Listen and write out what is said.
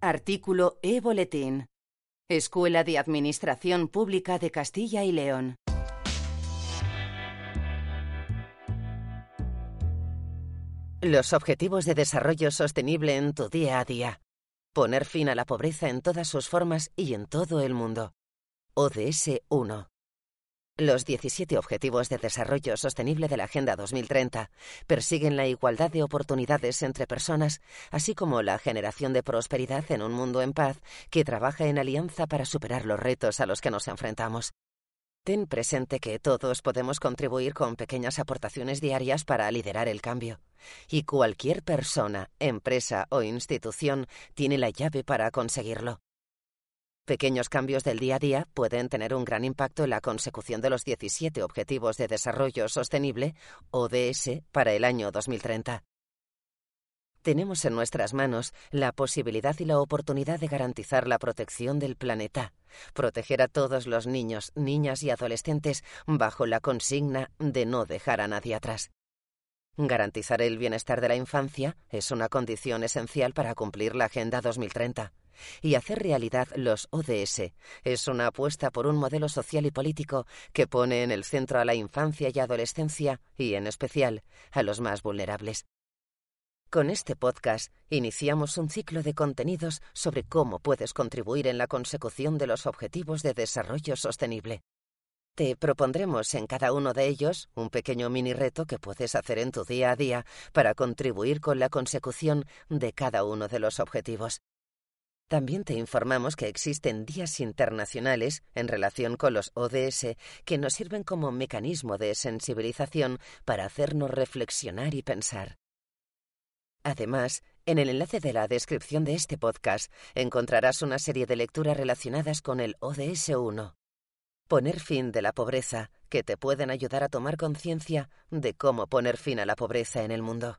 Artículo E-Boletín. Escuela de Administración Pública de Castilla y León. Los Objetivos de Desarrollo Sostenible en tu día a día. Poner fin a la pobreza en todas sus formas y en todo el mundo. ODS 1. Los 17 Objetivos de Desarrollo Sostenible de la Agenda 2030 persiguen la igualdad de oportunidades entre personas, así como la generación de prosperidad en un mundo en paz que trabaja en alianza para superar los retos a los que nos enfrentamos. Ten presente que todos podemos contribuir con pequeñas aportaciones diarias para liderar el cambio, y cualquier persona, empresa o institución tiene la llave para conseguirlo. Pequeños cambios del día a día pueden tener un gran impacto en la consecución de los 17 Objetivos de Desarrollo Sostenible, ODS, para el año 2030. Tenemos en nuestras manos la posibilidad y la oportunidad de garantizar la protección del planeta, proteger a todos los niños, niñas y adolescentes bajo la consigna de no dejar a nadie atrás. Garantizar el bienestar de la infancia es una condición esencial para cumplir la Agenda 2030 y hacer realidad los ODS es una apuesta por un modelo social y político que pone en el centro a la infancia y adolescencia y, en especial, a los más vulnerables. Con este podcast iniciamos un ciclo de contenidos sobre cómo puedes contribuir en la consecución de los Objetivos de Desarrollo Sostenible. Te propondremos en cada uno de ellos un pequeño mini reto que puedes hacer en tu día a día para contribuir con la consecución de cada uno de los objetivos. También te informamos que existen días internacionales en relación con los ODS que nos sirven como mecanismo de sensibilización para hacernos reflexionar y pensar. Además, en el enlace de la descripción de este podcast encontrarás una serie de lecturas relacionadas con el ODS 1. Poner fin de la pobreza, que te pueden ayudar a tomar conciencia de cómo poner fin a la pobreza en el mundo.